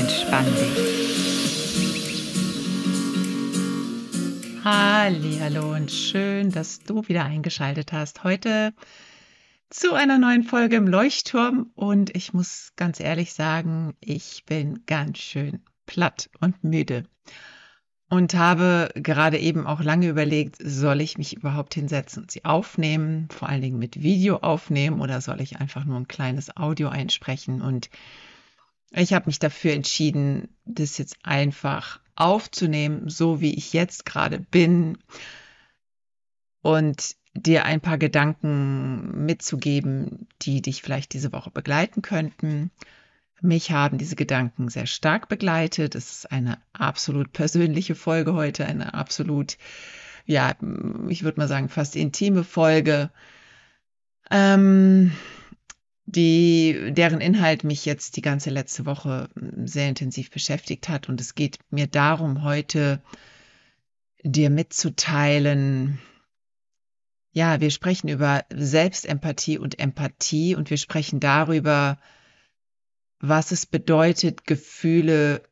entspann dich. Hallo und schön, dass du wieder eingeschaltet hast. Heute zu einer neuen Folge im Leuchtturm und ich muss ganz ehrlich sagen, ich bin ganz schön platt und müde und habe gerade eben auch lange überlegt, soll ich mich überhaupt hinsetzen und sie aufnehmen, vor allen Dingen mit Video aufnehmen oder soll ich einfach nur ein kleines Audio einsprechen und ich habe mich dafür entschieden, das jetzt einfach aufzunehmen, so wie ich jetzt gerade bin und dir ein paar Gedanken mitzugeben, die dich vielleicht diese Woche begleiten könnten. Mich haben diese Gedanken sehr stark begleitet. Es ist eine absolut persönliche Folge heute, eine absolut, ja, ich würde mal sagen, fast intime Folge. Ähm, die, deren Inhalt mich jetzt die ganze letzte Woche hm, sehr intensiv beschäftigt hat. Und es geht mir darum, heute dir mitzuteilen, ja, wir sprechen über Selbstempathie und Empathie und wir sprechen darüber, was es bedeutet, Gefühle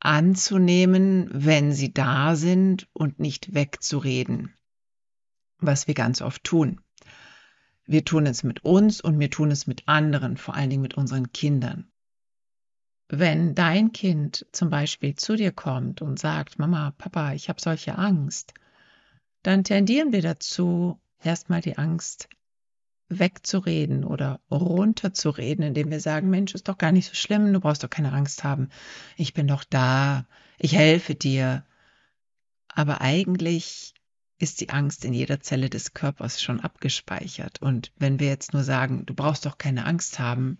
anzunehmen, wenn sie da sind und nicht wegzureden, was wir ganz oft tun. Wir tun es mit uns und wir tun es mit anderen, vor allen Dingen mit unseren Kindern. Wenn dein Kind zum Beispiel zu dir kommt und sagt, Mama, Papa, ich habe solche Angst, dann tendieren wir dazu, erstmal die Angst wegzureden oder runterzureden, indem wir sagen, Mensch, ist doch gar nicht so schlimm, du brauchst doch keine Angst haben, ich bin doch da, ich helfe dir. Aber eigentlich ist die Angst in jeder Zelle des Körpers schon abgespeichert. Und wenn wir jetzt nur sagen, du brauchst doch keine Angst haben,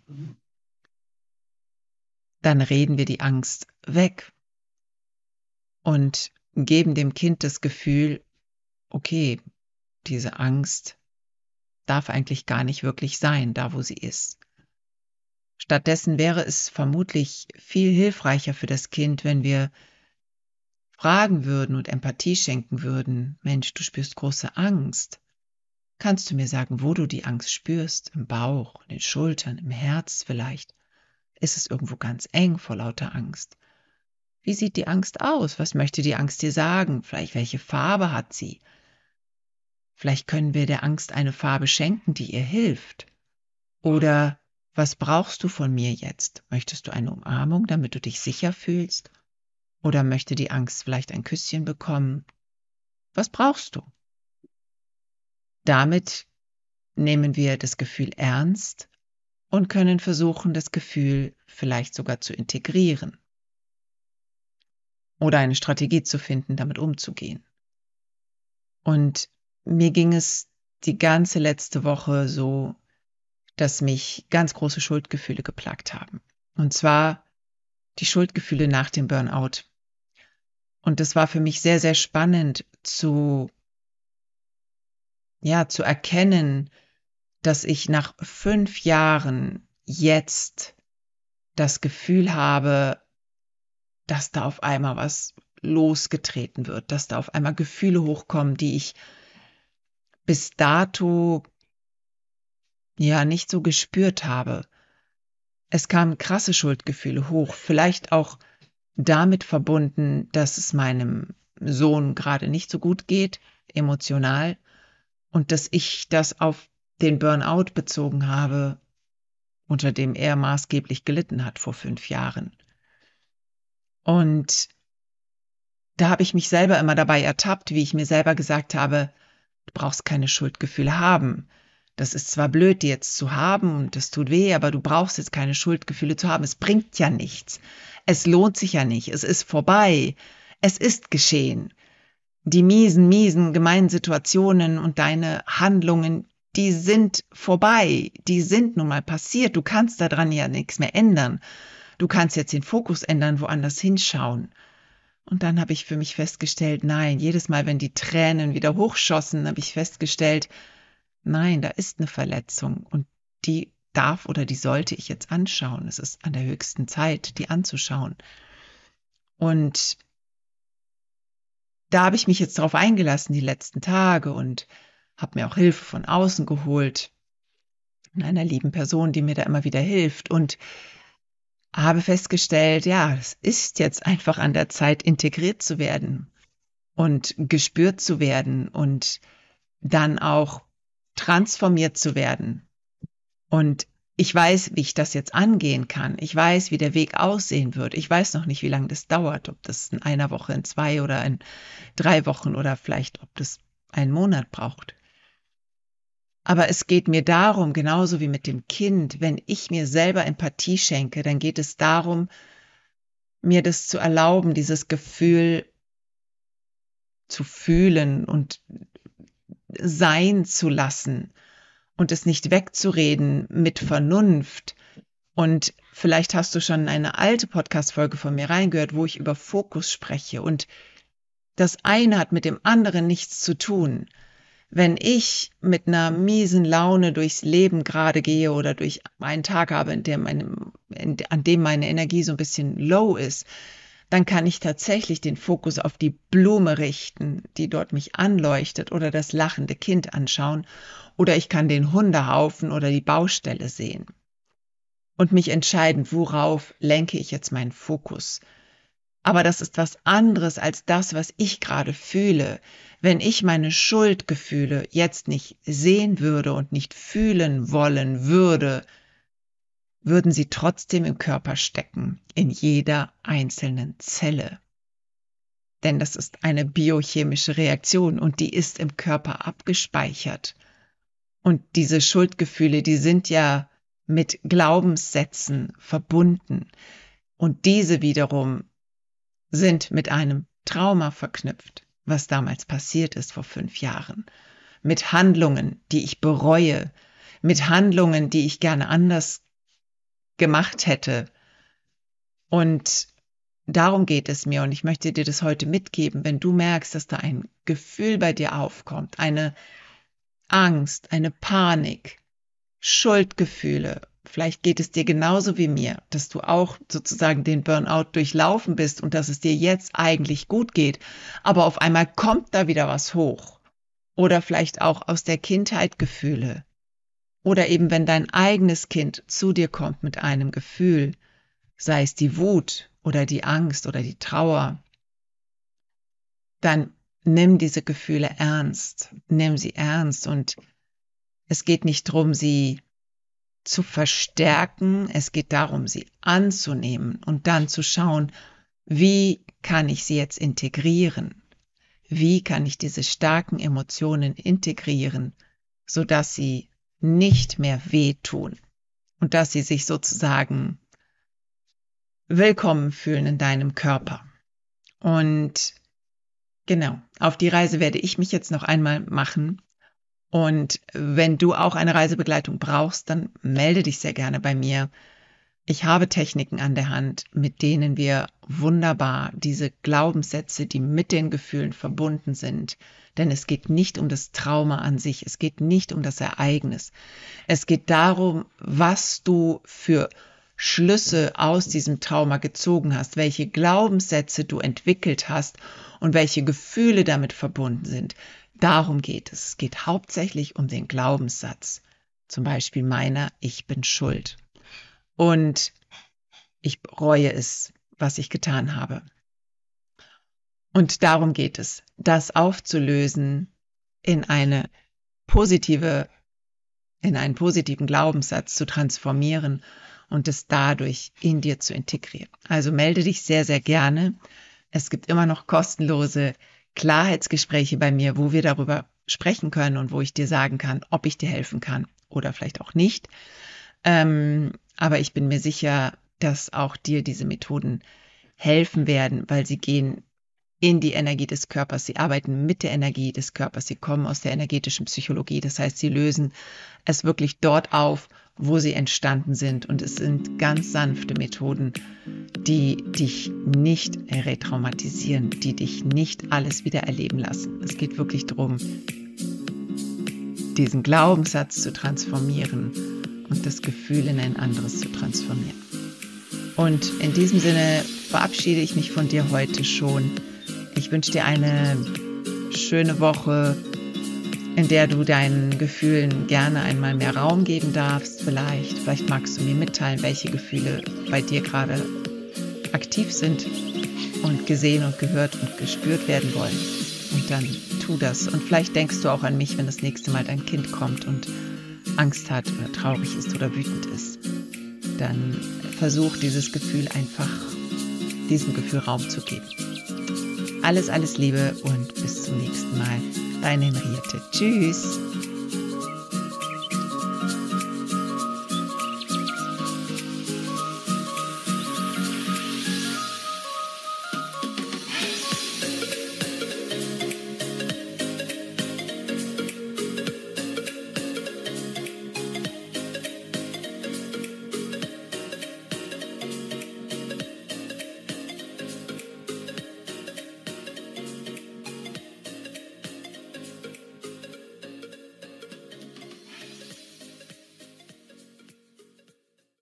dann reden wir die Angst weg und geben dem Kind das Gefühl, okay, diese Angst darf eigentlich gar nicht wirklich sein, da wo sie ist. Stattdessen wäre es vermutlich viel hilfreicher für das Kind, wenn wir fragen würden und Empathie schenken würden, Mensch, du spürst große Angst. Kannst du mir sagen, wo du die Angst spürst? Im Bauch, in den Schultern, im Herz vielleicht? Ist es irgendwo ganz eng vor lauter Angst? Wie sieht die Angst aus? Was möchte die Angst dir sagen? Vielleicht welche Farbe hat sie? Vielleicht können wir der Angst eine Farbe schenken, die ihr hilft. Oder was brauchst du von mir jetzt? Möchtest du eine Umarmung, damit du dich sicher fühlst? Oder möchte die Angst vielleicht ein Küsschen bekommen? Was brauchst du? Damit nehmen wir das Gefühl ernst und können versuchen, das Gefühl vielleicht sogar zu integrieren oder eine Strategie zu finden, damit umzugehen. Und mir ging es die ganze letzte Woche so, dass mich ganz große Schuldgefühle geplagt haben. Und zwar die Schuldgefühle nach dem Burnout. Und das war für mich sehr, sehr spannend zu, ja, zu erkennen, dass ich nach fünf Jahren jetzt das Gefühl habe, dass da auf einmal was losgetreten wird, dass da auf einmal Gefühle hochkommen, die ich bis dato ja nicht so gespürt habe. Es kamen krasse Schuldgefühle hoch, vielleicht auch damit verbunden, dass es meinem Sohn gerade nicht so gut geht, emotional, und dass ich das auf den Burnout bezogen habe, unter dem er maßgeblich gelitten hat vor fünf Jahren. Und da habe ich mich selber immer dabei ertappt, wie ich mir selber gesagt habe, du brauchst keine Schuldgefühle haben. Das ist zwar blöd, die jetzt zu haben und das tut weh, aber du brauchst jetzt keine Schuldgefühle zu haben. Es bringt ja nichts. Es lohnt sich ja nicht. Es ist vorbei. Es ist geschehen. Die miesen, miesen, gemeinen Situationen und deine Handlungen, die sind vorbei, die sind nun mal passiert. Du kannst daran ja nichts mehr ändern. Du kannst jetzt den Fokus ändern, woanders hinschauen. Und dann habe ich für mich festgestellt, nein, jedes Mal, wenn die Tränen wieder hochschossen, habe ich festgestellt, nein, da ist eine Verletzung und die darf oder die sollte ich jetzt anschauen. Es ist an der höchsten Zeit, die anzuschauen. Und da habe ich mich jetzt darauf eingelassen die letzten Tage und habe mir auch Hilfe von außen geholt, einer lieben Person, die mir da immer wieder hilft und habe festgestellt, ja, es ist jetzt einfach an der Zeit, integriert zu werden und gespürt zu werden und dann auch transformiert zu werden. Und ich weiß, wie ich das jetzt angehen kann. Ich weiß, wie der Weg aussehen wird. Ich weiß noch nicht, wie lange das dauert, ob das in einer Woche, in zwei oder in drei Wochen oder vielleicht, ob das einen Monat braucht. Aber es geht mir darum, genauso wie mit dem Kind, wenn ich mir selber Empathie schenke, dann geht es darum, mir das zu erlauben, dieses Gefühl zu fühlen und sein zu lassen und es nicht wegzureden mit Vernunft. Und vielleicht hast du schon eine alte Podcast-Folge von mir reingehört, wo ich über Fokus spreche. Und das eine hat mit dem anderen nichts zu tun wenn ich mit einer miesen Laune durchs Leben gerade gehe oder durch einen Tag habe, in der meine, in, an dem meine Energie so ein bisschen low ist, dann kann ich tatsächlich den Fokus auf die Blume richten, die dort mich anleuchtet oder das lachende Kind anschauen oder ich kann den Hundehaufen oder die Baustelle sehen und mich entscheiden, worauf lenke ich jetzt meinen Fokus. Aber das ist was anderes als das, was ich gerade fühle. Wenn ich meine Schuldgefühle jetzt nicht sehen würde und nicht fühlen wollen würde, würden sie trotzdem im Körper stecken, in jeder einzelnen Zelle. Denn das ist eine biochemische Reaktion und die ist im Körper abgespeichert. Und diese Schuldgefühle, die sind ja mit Glaubenssätzen verbunden. Und diese wiederum sind mit einem Trauma verknüpft was damals passiert ist vor fünf Jahren, mit Handlungen, die ich bereue, mit Handlungen, die ich gerne anders gemacht hätte. Und darum geht es mir und ich möchte dir das heute mitgeben, wenn du merkst, dass da ein Gefühl bei dir aufkommt, eine Angst, eine Panik, Schuldgefühle Vielleicht geht es dir genauso wie mir, dass du auch sozusagen den Burnout durchlaufen bist und dass es dir jetzt eigentlich gut geht, aber auf einmal kommt da wieder was hoch. Oder vielleicht auch aus der Kindheit Gefühle. Oder eben wenn dein eigenes Kind zu dir kommt mit einem Gefühl, sei es die Wut oder die Angst oder die Trauer, dann nimm diese Gefühle ernst, nimm sie ernst und es geht nicht darum, sie zu verstärken. Es geht darum, sie anzunehmen und dann zu schauen, wie kann ich sie jetzt integrieren? Wie kann ich diese starken Emotionen integrieren, sodass sie nicht mehr wehtun und dass sie sich sozusagen willkommen fühlen in deinem Körper. Und genau, auf die Reise werde ich mich jetzt noch einmal machen und wenn du auch eine Reisebegleitung brauchst, dann melde dich sehr gerne bei mir. Ich habe Techniken an der Hand, mit denen wir wunderbar diese Glaubenssätze, die mit den Gefühlen verbunden sind, denn es geht nicht um das Trauma an sich, es geht nicht um das Ereignis. Es geht darum, was du für Schlüsse aus diesem Trauma gezogen hast, welche Glaubenssätze du entwickelt hast und welche Gefühle damit verbunden sind. Darum geht es. Es geht hauptsächlich um den Glaubenssatz. Zum Beispiel meiner, ich bin schuld. Und ich bereue es, was ich getan habe. Und darum geht es, das aufzulösen in eine positive, in einen positiven Glaubenssatz zu transformieren und es dadurch in dir zu integrieren. Also melde dich sehr, sehr gerne. Es gibt immer noch kostenlose Klarheitsgespräche bei mir, wo wir darüber sprechen können und wo ich dir sagen kann, ob ich dir helfen kann oder vielleicht auch nicht. Ähm, aber ich bin mir sicher, dass auch dir diese Methoden helfen werden, weil sie gehen in die Energie des Körpers, sie arbeiten mit der Energie des Körpers, sie kommen aus der energetischen Psychologie. Das heißt, sie lösen es wirklich dort auf, wo sie entstanden sind. Und es sind ganz sanfte Methoden, die dich nicht retraumatisieren, die dich nicht alles wieder erleben lassen. Es geht wirklich darum, diesen Glaubenssatz zu transformieren und das Gefühl in ein anderes zu transformieren. Und in diesem Sinne verabschiede ich mich von dir heute schon. Ich wünsche dir eine schöne Woche, in der du deinen Gefühlen gerne einmal mehr Raum geben darfst. Vielleicht, vielleicht magst du mir mitteilen, welche Gefühle bei dir gerade aktiv sind und gesehen und gehört und gespürt werden wollen. Und dann tu das. Und vielleicht denkst du auch an mich, wenn das nächste Mal dein Kind kommt und Angst hat oder traurig ist oder wütend ist. Dann versuch dieses Gefühl einfach, diesem Gefühl Raum zu geben. Alles, alles Liebe und bis zum nächsten Mal. Deine Henriette. Tschüss.